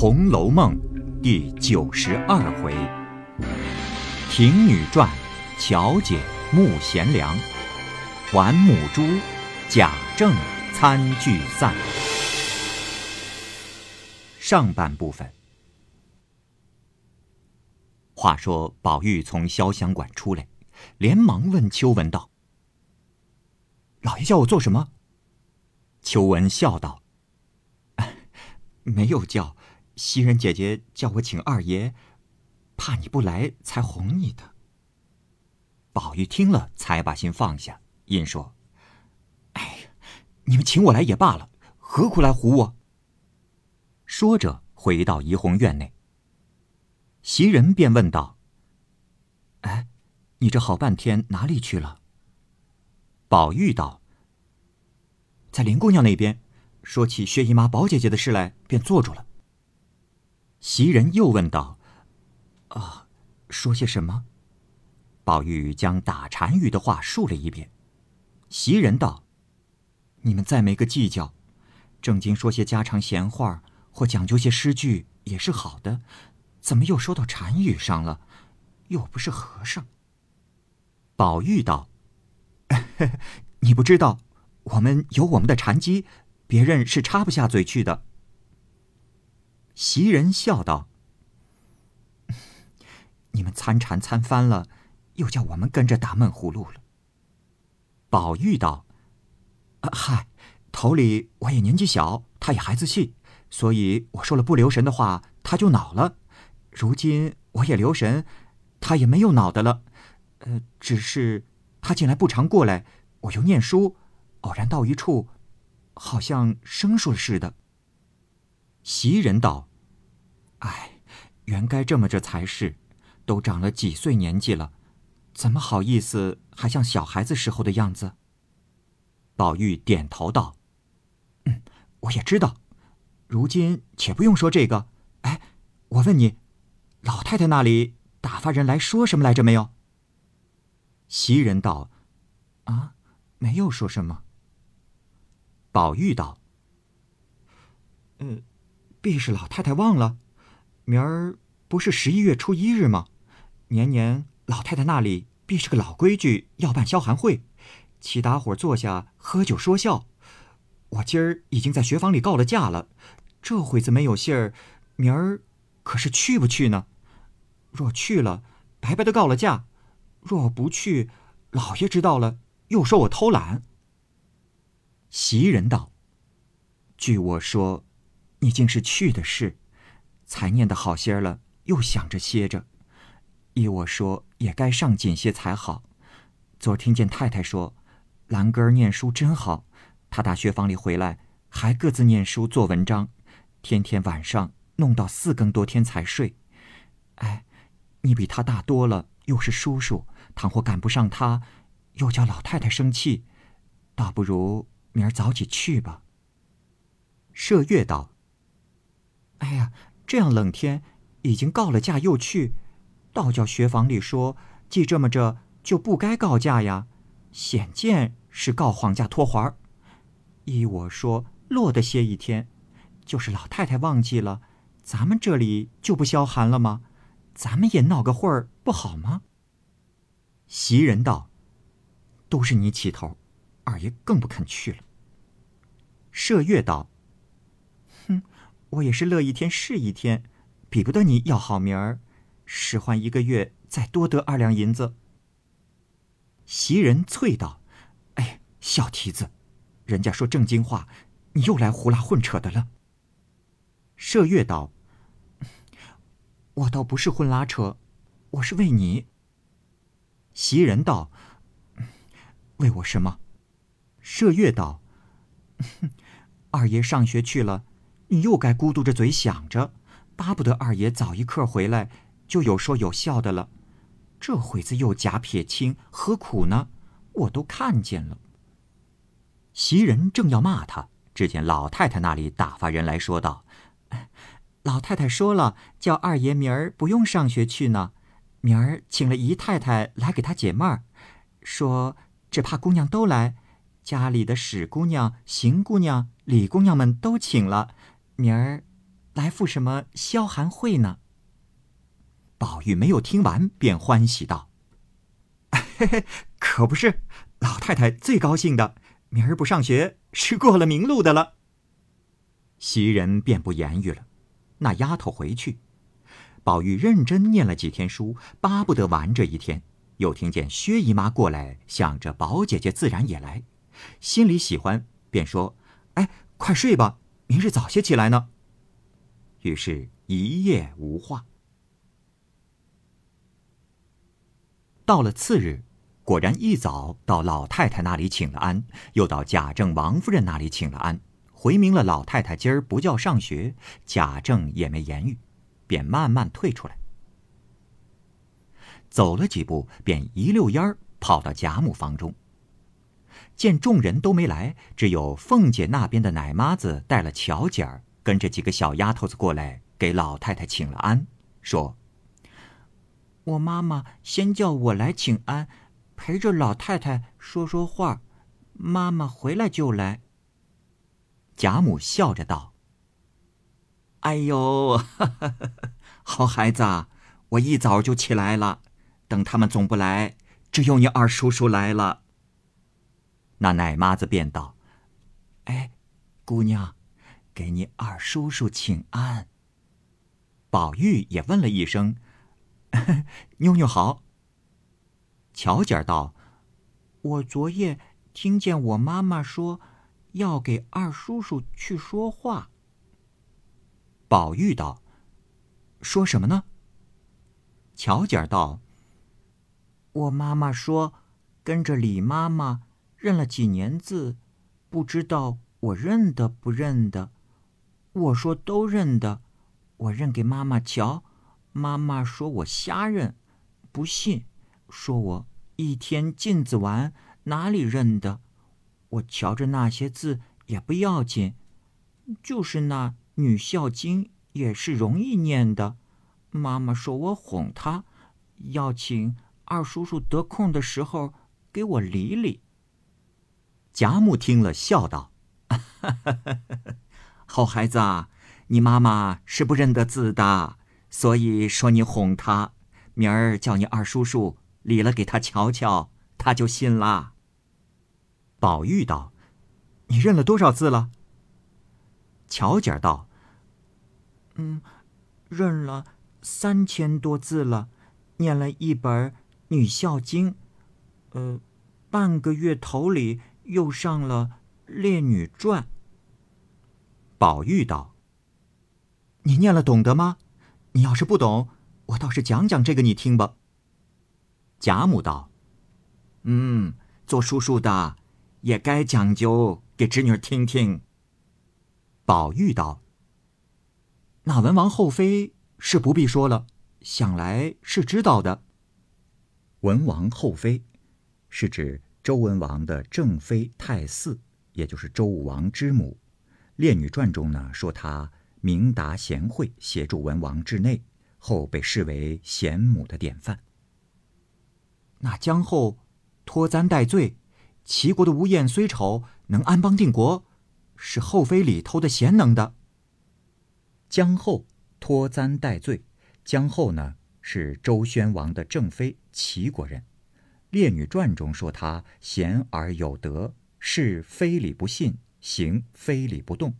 红楼梦》第九十二回：婷女传，巧姐慕贤良；还母猪，贾政参聚散。上半部分。话说宝玉从潇湘馆出来，连忙问秋文道：“老爷叫我做什么？”秋文笑道：“ 没有叫，袭人姐姐叫我请二爷，怕你不来，才哄你的。”宝玉听了，才把心放下，因说：“哎呀，你们请我来也罢了，何苦来唬我？”说着，回到怡红院内。袭人便问道：“哎，你这好半天哪里去了？”宝玉道：“在林姑娘那边，说起薛姨妈、宝姐姐的事来，便坐住了。”袭人又问道：“啊，说些什么？”宝玉将打禅语的话述了一遍。袭人道：“你们再没个计较，正经说些家常闲话，或讲究些诗句，也是好的。”怎么又说到禅语上了？又不是和尚。宝玉道：“ 你不知道，我们有我们的禅机，别人是插不下嘴去的。”袭人笑道：“你们参禅参翻了，又叫我们跟着打闷葫芦了。”宝玉道：“嗨，头里我也年纪小，他也孩子气，所以我说了不留神的话，他就恼了。”如今我也留神，他也没有恼的了，呃，只是他近来不常过来，我又念书，偶然到一处，好像生疏了似的。袭人道：“哎，原该这么着才是，都长了几岁年纪了，怎么好意思还像小孩子时候的样子？”宝玉点头道：“嗯，我也知道。如今且不用说这个，哎，我问你。”老太太那里打发人来说什么来着没有？袭人道：“啊，没有说什么。”宝玉道：“嗯，必是老太太忘了。明儿不是十一月初一日吗？年年老太太那里必是个老规矩，要办消寒会，齐大伙坐下喝酒说笑。我今儿已经在学房里告了假了，这会子没有信儿，明儿。”可是去不去呢？若去了，白白的告了假；若不去，老爷知道了，又说我偷懒。袭人道：“据我说，你竟是去的事，才念得好些了，又想着歇着。依我说，也该上紧些才好。昨儿听见太太说，兰根儿念书真好，他打学房里回来，还各自念书做文章，天天晚上。”弄到四更多天才睡，哎，你比他大多了，又是叔叔，倘或赶不上他，又叫老太太生气，倒不如明儿早起去吧。麝月道：“哎呀，这样冷天，已经告了假又去，倒叫学房里说，既这么着就不该告假呀，显见是告晃假托环儿。依我说，落得歇一天，就是老太太忘记了。”咱们这里就不消寒了吗？咱们也闹个会儿不好吗？袭人道：“都是你起头，二爷更不肯去了。”麝月道：“，我也是乐一天是一天，比不得你要好名儿，使唤一个月再多得二两银子。”袭人啐道：“哎，小蹄子，人家说正经话，你又来胡拉混扯的了。”麝月道。我倒不是混拉扯，我是为你。袭人道：“为我什么？”麝月道：“ 二爷上学去了，你又该咕嘟着嘴想着，巴不得二爷早一刻回来，就有说有笑的了。这会子又假撇清，何苦呢？我都看见了。”袭人正要骂他，只见老太太那里打发人来说道。老太太说了，叫二爷明儿不用上学去呢，明儿请了姨太太来给他解闷儿，说只怕姑娘都来，家里的史姑娘、邢姑娘、李姑娘们都请了，明儿来赴什么消寒会呢？宝玉没有听完，便欢喜道：“嘿嘿，可不是，老太太最高兴的。明儿不上学，是过了明路的了。”袭人便不言语了。那丫头回去，宝玉认真念了几天书，巴不得玩这一天。又听见薛姨妈过来，想着宝姐姐自然也来，心里喜欢，便说：“哎，快睡吧，明日早些起来呢。”于是，一夜无话。到了次日，果然一早到老太太那里请了安，又到贾政、王夫人那里请了安，回明了老太太今儿不叫上学，贾政也没言语，便慢慢退出来。走了几步，便一溜烟儿跑到贾母房中。见众人都没来，只有凤姐那边的奶妈子带了巧姐儿，跟着几个小丫头子过来，给老太太请了安，说。我妈妈先叫我来请安，陪着老太太说说话。妈妈回来就来。贾母笑着道：“哎呦，好孩子，我一早就起来了，等他们总不来，只有你二叔叔来了。”那奶妈子便道：“哎，姑娘，给你二叔叔请安。”宝玉也问了一声。妞妞好。巧姐儿道：“我昨夜听见我妈妈说，要给二叔叔去说话。”宝玉道：“说什么呢？”巧姐儿道：“我妈妈说，跟着李妈妈认了几年字，不知道我认得不认得。我说都认得，我认给妈妈瞧。”妈妈说我瞎认，不信，说我一天镜子玩，哪里认得？我瞧着那些字也不要紧，就是那《女孝经》也是容易念的。妈妈说我哄她，要请二叔叔得空的时候给我理理。贾母听了，笑道：“ 好孩子啊，你妈妈是不认得字的。”所以说你哄她，明儿叫你二叔叔理了给他瞧瞧，他就信了。宝玉道：“你认了多少字了？”巧姐儿道：“嗯，认了三千多字了，念了一本《女孝经》，呃，半个月头里又上了《列女传》。”宝玉道：“你念了懂得吗？”你要是不懂，我倒是讲讲这个你听吧。贾母道：“嗯，做叔叔的也该讲究，给侄女听听。”宝玉道：“那文王后妃是不必说了，想来是知道的。文王后妃，是指周文王的正妃太姒，也就是周武王之母。《列女传》中呢说她。明达贤惠，协助文王治内，后被视为贤母的典范。那姜后脱簪戴罪，齐国的吴燕虽丑，能安邦定国，是后妃里头的贤能的。姜后脱簪戴罪，姜后呢是周宣王的正妃，齐国人。《列女传》中说她贤而有德，是非礼不信，行非礼不动。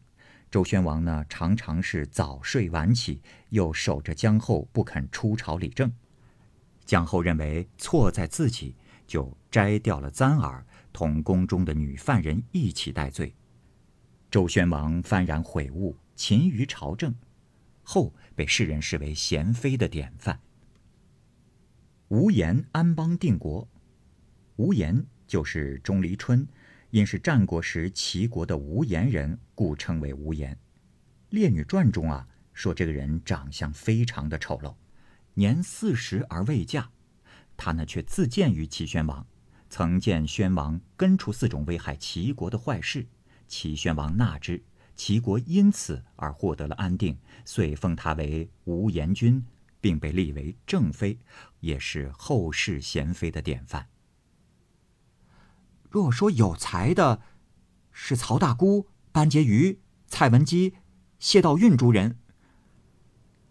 周宣王呢，常常是早睡晚起，又守着姜后不肯出朝理政。姜后认为错在自己，就摘掉了簪耳，同宫中的女犯人一起戴罪。周宣王幡然悔悟，勤于朝政，后被世人视为贤妃的典范。无言安邦定国，无言就是钟离春。因是战国时齐国的无颜人，故称为无颜。《列女传》中啊，说这个人长相非常的丑陋，年四十而未嫁。他呢却自荐于齐宣王，曾见宣王根除四种危害齐国的坏事，齐宣王纳之，齐国因此而获得了安定，遂封他为无颜君，并被立为正妃，也是后世贤妃的典范。若说有才的，是曹大姑、班婕妤、蔡文姬、谢道韫诸人，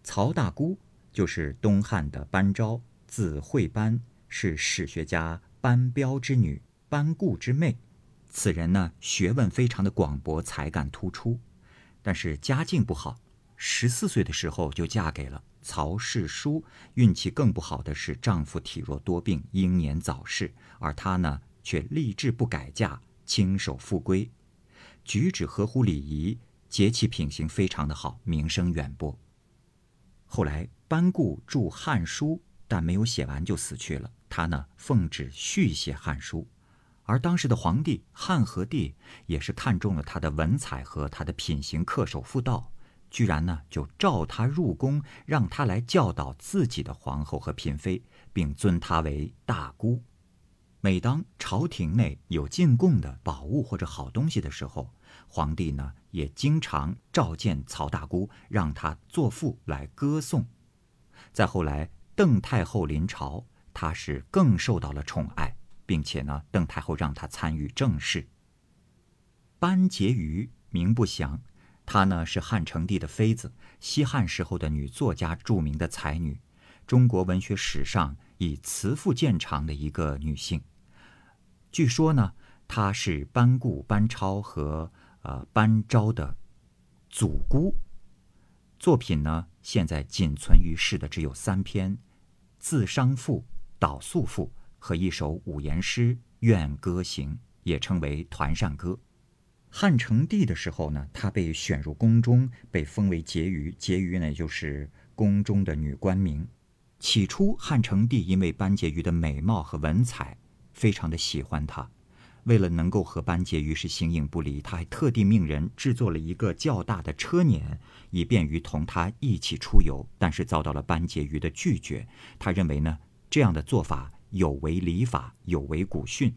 曹大姑就是东汉的班昭，字惠班，是史学家班彪之女，班固之妹。此人呢，学问非常的广博，才干突出，但是家境不好。十四岁的时候就嫁给了曹世书，运气更不好的是丈夫体弱多病，英年早逝，而她呢却立志不改嫁，亲守妇规，举止合乎礼仪，节气品行非常的好，名声远播。后来班固著《汉书》，但没有写完就死去了。他呢奉旨续写《汉书》，而当时的皇帝汉和帝也是看中了他的文采和他的品行，恪守妇道。居然呢，就召他入宫，让他来教导自己的皇后和嫔妃，并尊他为大姑。每当朝廷内有进贡的宝物或者好东西的时候，皇帝呢也经常召见曹大姑，让她作赋来歌颂。再后来，邓太后临朝，她是更受到了宠爱，并且呢，邓太后让她参与政事。班婕妤名不详。她呢是汉成帝的妃子，西汉时候的女作家，著名的才女，中国文学史上以词赋见长的一个女性。据说呢，她是班固、班超和呃班昭的祖姑。作品呢，现在仅存于世的只有三篇：《自伤赋》《导素赋》和一首五言诗《怨歌行》，也称为团扇歌。汉成帝的时候呢，她被选入宫中，被封为婕妤。婕妤呢，就是宫中的女官名。起初，汉成帝因为班婕妤的美貌和文采，非常的喜欢他。为了能够和班婕妤是形影不离，他还特地命人制作了一个较大的车辇，以便于同他一起出游。但是遭到了班婕妤的拒绝。他认为呢，这样的做法有违礼法，有违古训。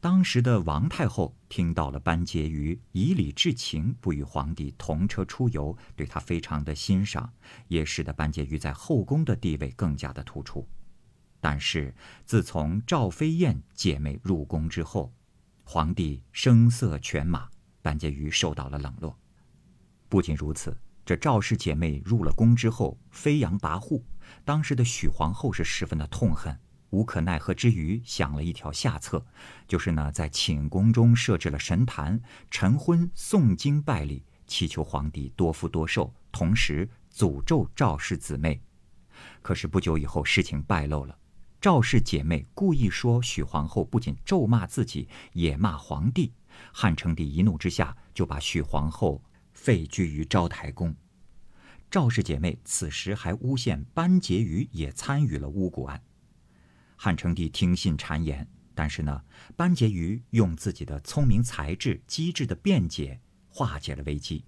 当时的王太后听到了班婕妤以礼致情，不与皇帝同车出游，对她非常的欣赏，也使得班婕妤在后宫的地位更加的突出。但是自从赵飞燕姐妹入宫之后，皇帝声色犬马，班婕妤受到了冷落。不仅如此，这赵氏姐妹入了宫之后飞扬跋扈，当时的许皇后是十分的痛恨。无可奈何之余，想了一条下策，就是呢，在寝宫中设置了神坛，晨昏诵经拜礼，祈求皇帝多福多寿，同时诅咒赵氏姊妹。可是不久以后，事情败露了，赵氏姐妹故意说许皇后不仅咒骂自己，也骂皇帝。汉成帝一怒之下，就把许皇后废居于昭台宫。赵氏姐妹此时还诬陷班婕妤也参与了巫蛊案。汉成帝听信谗言，但是呢，班婕妤用自己的聪明才智、机智的辩解化解了危机。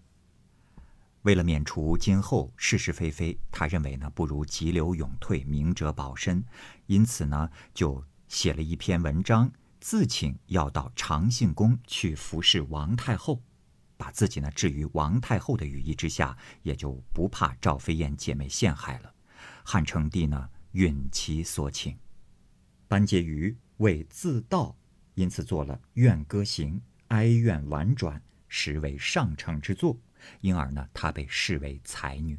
为了免除今后是是非非，他认为呢，不如急流勇退，明哲保身，因此呢，就写了一篇文章，自请要到长信宫去服侍王太后，把自己呢置于王太后的羽翼之下，也就不怕赵飞燕姐妹陷害了。汉成帝呢，允其所请。班婕妤为自悼，因此做了《怨歌行》，哀怨婉转，实为上乘之作。因而呢，她被视为才女。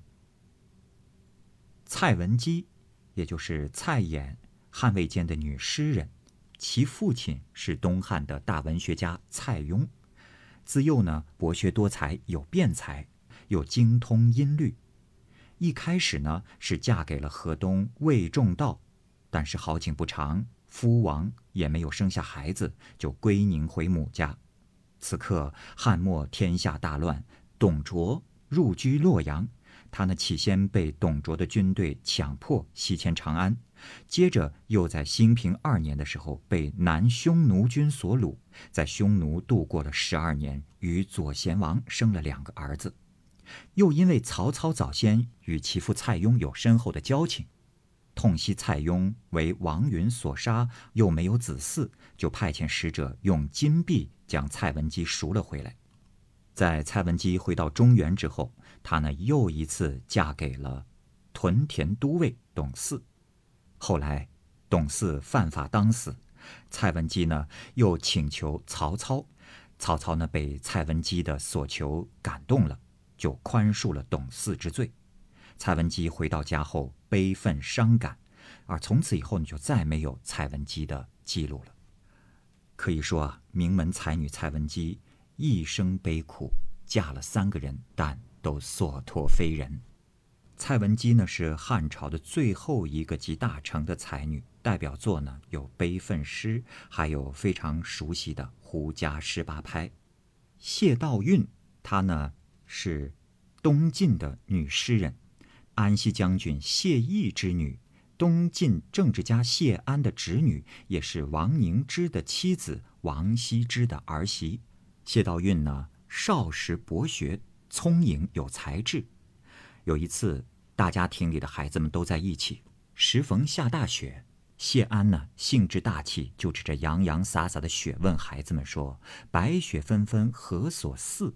蔡文姬，也就是蔡琰，汉魏间的女诗人，其父亲是东汉的大文学家蔡邕。自幼呢，博学多才，有辩才，又精通音律。一开始呢，是嫁给了河东魏仲道。但是好景不长，夫亡也没有生下孩子，就归宁回母家。此刻汉末天下大乱，董卓入居洛阳，他呢起先被董卓的军队强迫西迁长安，接着又在兴平二年的时候被南匈奴军所掳，在匈奴度过了十二年，与左贤王生了两个儿子，又因为曹操早先与其父蔡邕有深厚的交情。痛惜蔡邕为王允所杀，又没有子嗣，就派遣使者用金币将蔡文姬赎了回来。在蔡文姬回到中原之后，她呢又一次嫁给了屯田都尉董祀。后来董祀犯法当死，蔡文姬呢又请求曹操，曹操呢被蔡文姬的所求感动了，就宽恕了董祀之罪。蔡文姬回到家后悲愤伤感，而从此以后呢，就再没有蔡文姬的记录了。可以说啊，名门才女蔡文姬一生悲苦，嫁了三个人，但都所托非人。蔡文姬呢是汉朝的最后一个集大成的才女，代表作呢有《悲愤诗》，还有非常熟悉的《胡笳十八拍》。谢道韫，她呢是东晋的女诗人，安西将军谢毅之女，东晋政治家谢安的侄女，也是王凝之的妻子，王羲之的儿媳。谢道韫呢少时博学，聪颖有才智。有一次，大家庭里的孩子们都在一起，时逢下大雪。谢安呢，兴致大起，就指着洋洋洒洒的雪问孩子们说：“白雪纷纷，何所似？”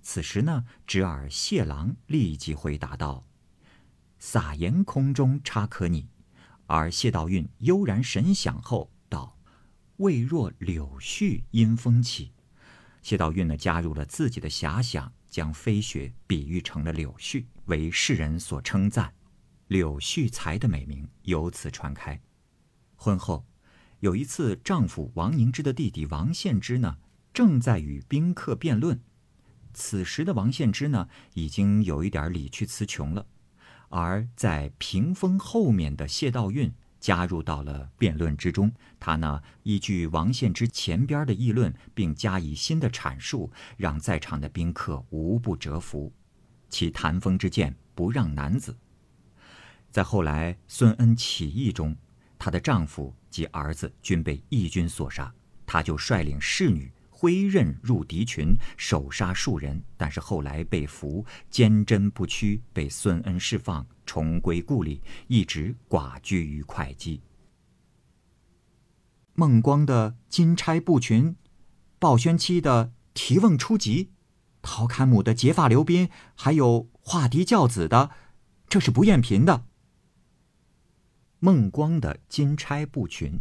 此时呢，侄儿谢郎立即回答道：“撒盐空中差可拟。”而谢道韫悠然神想后道：“未若柳絮因风起。”谢道韫呢，加入了自己的遐想，将飞雪比喻成了柳絮，为世人所称赞，柳絮才的美名由此传开。婚后，有一次，丈夫王凝之的弟弟王献之呢，正在与宾客辩论。此时的王献之呢，已经有一点理屈词穷了。而在屏风后面的谢道韫加入到了辩论之中，他呢依据王献之前边的议论，并加以新的阐述，让在场的宾客无不折服。其谈风之见不让男子。在后来孙恩起义中。她的丈夫及儿子均被义军所杀，她就率领侍女挥刃入敌群，手杀数人，但是后来被俘，坚贞不屈，被孙恩释放，重归故里，一直寡居于会稽。孟光的《金钗步群》，鲍宣期的《提瓮初集》，陶侃母的《结发流宾》，还有画敌教子的，这是不厌贫的。孟光的《金钗步群》，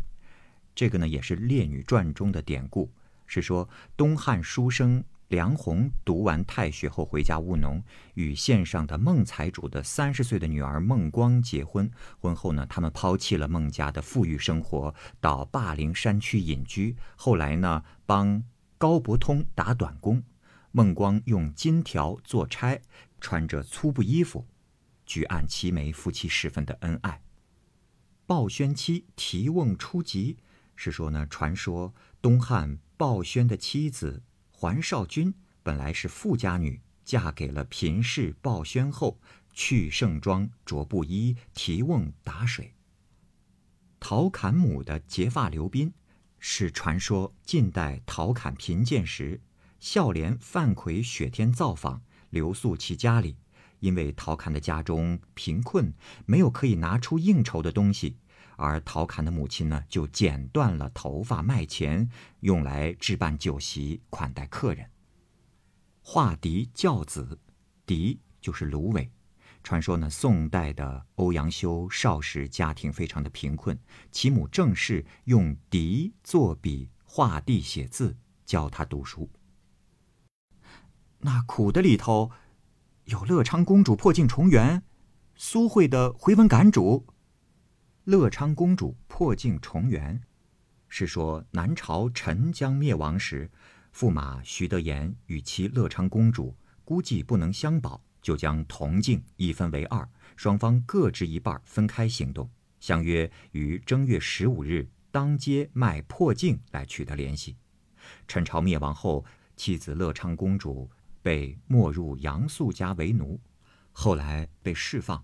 这个呢也是《列女传》中的典故，是说东汉书生梁鸿读完太学后回家务农，与县上的孟财主的三十岁的女儿孟光结婚。婚后呢，他们抛弃了孟家的富裕生活，到霸陵山区隐居。后来呢，帮高伯通打短工，孟光用金条做钗，穿着粗布衣服，举案齐眉，夫妻十分的恩爱。鲍宣妻提瓮初集，是说呢，传说东汉鲍宣的妻子桓少君本来是富家女，嫁给了贫士鲍宣后，去盛装，着布衣，提瓮打水。陶侃母的结发刘宾，是传说近代陶侃贫贱时，孝廉范奎雪天造访，留宿其家里。因为陶侃的家中贫困，没有可以拿出应酬的东西，而陶侃的母亲呢，就剪断了头发卖钱，用来置办酒席款待客人。画荻教子，荻就是芦苇。传说呢，宋代的欧阳修少时家庭非常的贫困，其母郑氏用荻作笔画地写字，教他读书。那苦的里头。有乐昌公主破镜重圆，苏慧的回文感主。乐昌公主破镜重圆，是说南朝陈将灭亡时，驸马徐德言与其乐昌公主估计不能相保，就将铜镜一分为二，双方各执一半，分开行动，相约于正月十五日当街卖破镜来取得联系。陈朝灭亡后，妻子乐昌公主。被没入杨素家为奴，后来被释放。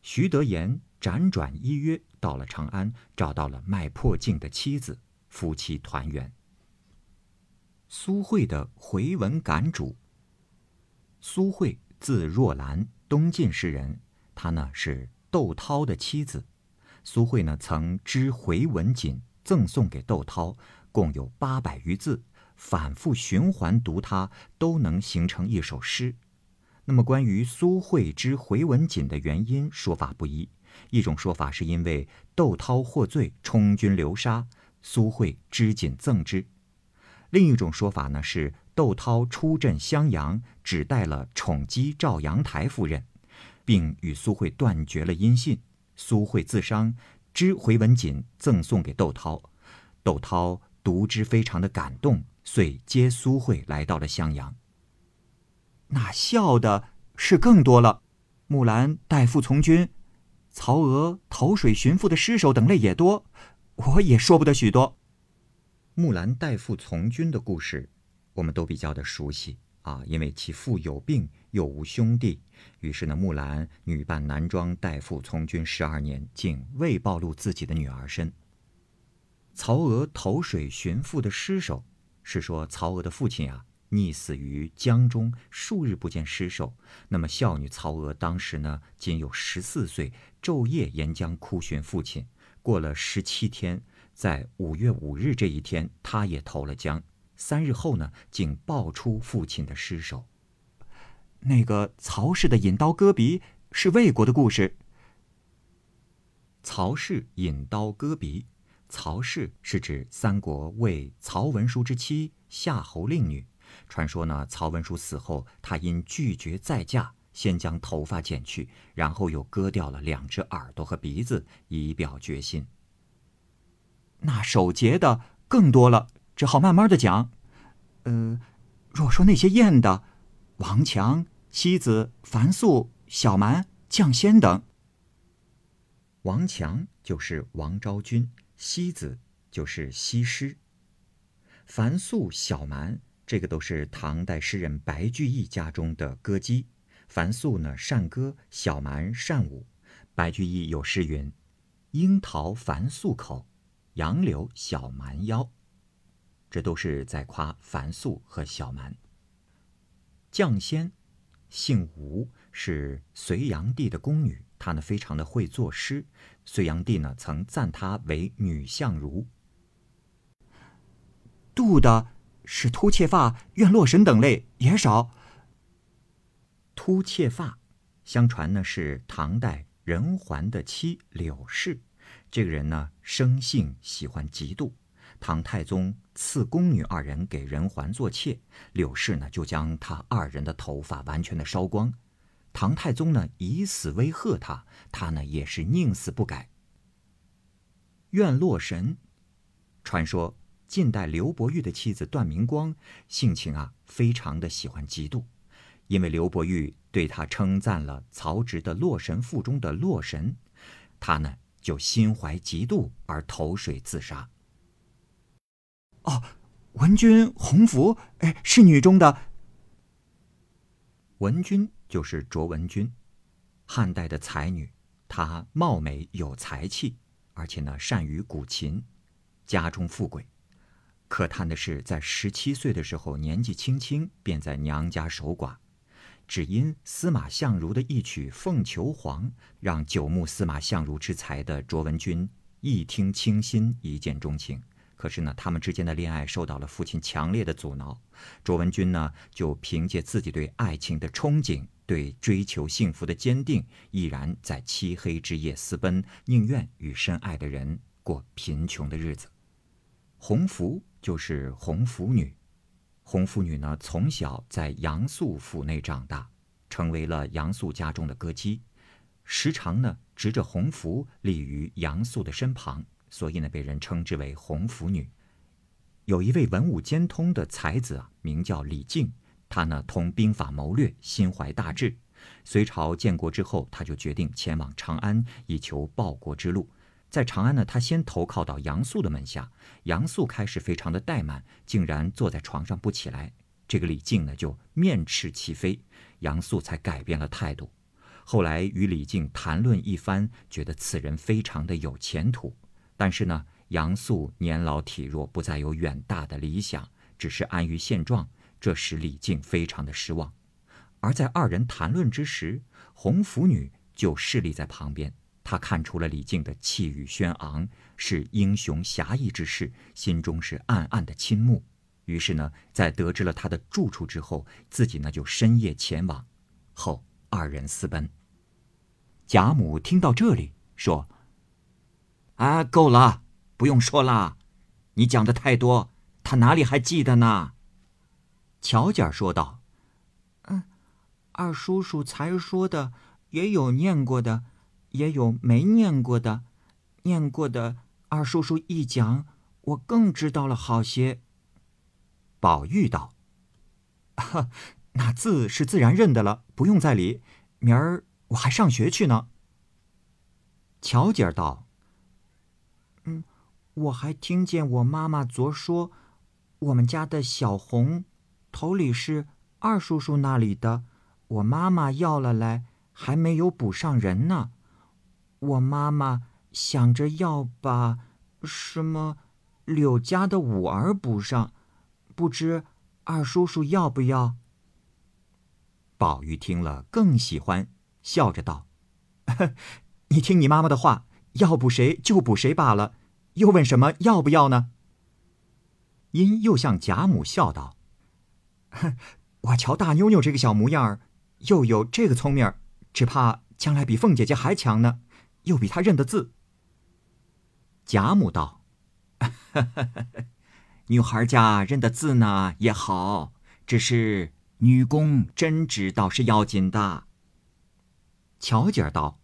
徐德言辗转依约到了长安，找到了卖破镜的妻子，夫妻团圆。苏慧的回文感主。苏慧字若兰，东晋诗人，她呢是窦涛的妻子。苏慧呢曾织回文锦赠送给窦涛，共有八百余字。反复循环读它，都能形成一首诗。那么，关于苏慧之回文锦的原因，说法不一。一种说法是因为窦涛获罪，充军流沙，苏慧织锦赠之；另一种说法呢是窦涛出镇襄阳，只带了宠姬赵阳台夫人，并与苏慧断绝了音信。苏慧自伤，知回文锦赠送给窦涛，窦涛读之非常的感动，遂接苏慧来到了襄阳。那笑的是更多了，木兰代父从军，曹娥投水寻父的尸首等类也多，我也说不得许多。木兰代父从军的故事，我们都比较的熟悉啊，因为其父有病又无兄弟，于是呢，木兰女扮男装代父从军十二年，竟未暴露自己的女儿身。曹娥投水寻父的尸首，是说曹娥的父亲啊。溺死于江中，数日不见尸首。那么孝女曹娥当时呢，仅有十四岁，昼夜沿江哭寻父亲。过了十七天，在五月五日这一天，她也投了江。三日后呢，竟爆出父亲的尸首。那个曹氏的引刀割鼻是魏国的故事。曹氏引刀割鼻，曹氏是指三国魏曹文书之妻夏侯令女。传说呢，曹文书死后，他因拒绝再嫁，先将头发剪去，然后又割掉了两只耳朵和鼻子，以表决心。那守节的更多了，只好慢慢的讲。呃，若说那些艳的，王强、西子、樊素、小蛮、绛仙等。王强就是王昭君，西子就是西施，樊素、小蛮。这个都是唐代诗人白居易家中的歌姬。樊素呢善歌，小蛮善舞。白居易有诗云：“樱桃樊素口，杨柳小蛮腰。”这都是在夸樊素和小蛮。绛仙，姓吴，是隋炀帝的宫女，她呢非常的会作诗。隋炀帝呢曾赞她为女相如。杜的。是秃妾发、怨洛神等类也少。秃妾发，相传呢是唐代任环的妻柳氏。这个人呢生性喜欢嫉妒，唐太宗赐宫女二人给任环做妾，柳氏呢就将他二人的头发完全的烧光。唐太宗呢以死威吓他，他呢也是宁死不改。怨洛神，传说。晋代刘伯玉的妻子段明光，性情啊非常的喜欢嫉妒，因为刘伯玉对他称赞了曹植的《洛神赋》中的洛神，他呢就心怀嫉妒而投水自杀。哦，文君洪福，哎，是女中的。文君就是卓文君，汉代的才女，她貌美有才气，而且呢善于古琴，家中富贵。可叹的是，在十七岁的时候，年纪轻轻便在娘家守寡，只因司马相如的一曲《凤求凰》，让久慕司马相如之才的卓文君一听倾心，一见钟情。可是呢，他们之间的恋爱受到了父亲强烈的阻挠。卓文君呢，就凭借自己对爱情的憧憬，对追求幸福的坚定，毅然在漆黑之夜私奔，宁愿与深爱的人过贫穷的日子。洪福。就是红拂女，红拂女呢，从小在杨素府内长大，成为了杨素家中的歌姬，时常呢执着红拂立于杨素的身旁，所以呢被人称之为红拂女。有一位文武兼通的才子啊，名叫李靖，他呢通兵法谋略，心怀大志。隋朝建国之后，他就决定前往长安，以求报国之路。在长安呢，他先投靠到杨素的门下。杨素开始非常的怠慢，竟然坐在床上不起来。这个李靖呢，就面斥其非，杨素才改变了态度。后来与李靖谈论一番，觉得此人非常的有前途。但是呢，杨素年老体弱，不再有远大的理想，只是安于现状，这使李靖非常的失望。而在二人谈论之时，红拂女就侍立在旁边。他看出了李靖的气宇轩昂，是英雄侠义之士，心中是暗暗的倾慕。于是呢，在得知了他的住处之后，自己呢就深夜前往，后二人私奔。贾母听到这里，说：“啊，够了，不用说了，你讲的太多，他哪里还记得呢？”巧姐说道：“嗯，二叔叔才说的。”也有念过的，也有没念过的。念过的，二叔叔一讲，我更知道了好些。宝玉道：“哈 那字是自然认得了，不用再理。明儿我还上学去呢。”乔姐儿道：“嗯，我还听见我妈妈昨说，我们家的小红头里是二叔叔那里的，我妈妈要了来，还没有补上人呢。我妈妈想着要把什么柳家的五儿补上，不知二叔叔要不要？”宝玉听了更喜欢，笑着道。你听你妈妈的话，要补谁就补谁罢了，又问什么要不要呢？因又向贾母笑道：“ 我瞧大妞妞这个小模样儿，又有这个聪明儿，只怕将来比凤姐姐还强呢，又比她认得字。”贾母道：“ 女孩家认得字呢也好，只是女工真知倒是要紧的。”巧姐儿道。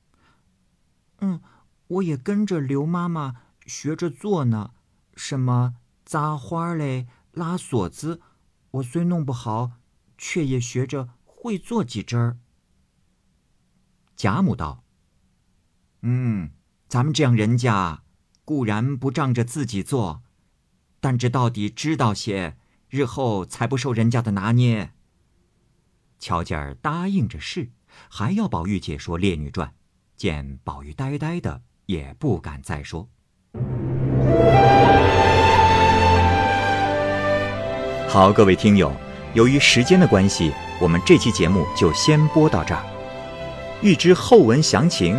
嗯，我也跟着刘妈妈学着做呢。什么扎花嘞、拉锁子，我虽弄不好，却也学着会做几针儿。贾母道：“嗯，咱们这样人家，固然不仗着自己做，但这到底知道些，日后才不受人家的拿捏。”乔姐儿答应着是，还要宝玉解说《烈女传》。见宝玉呆呆的，也不敢再说。好，各位听友，由于时间的关系，我们这期节目就先播到这儿。欲知后文详情，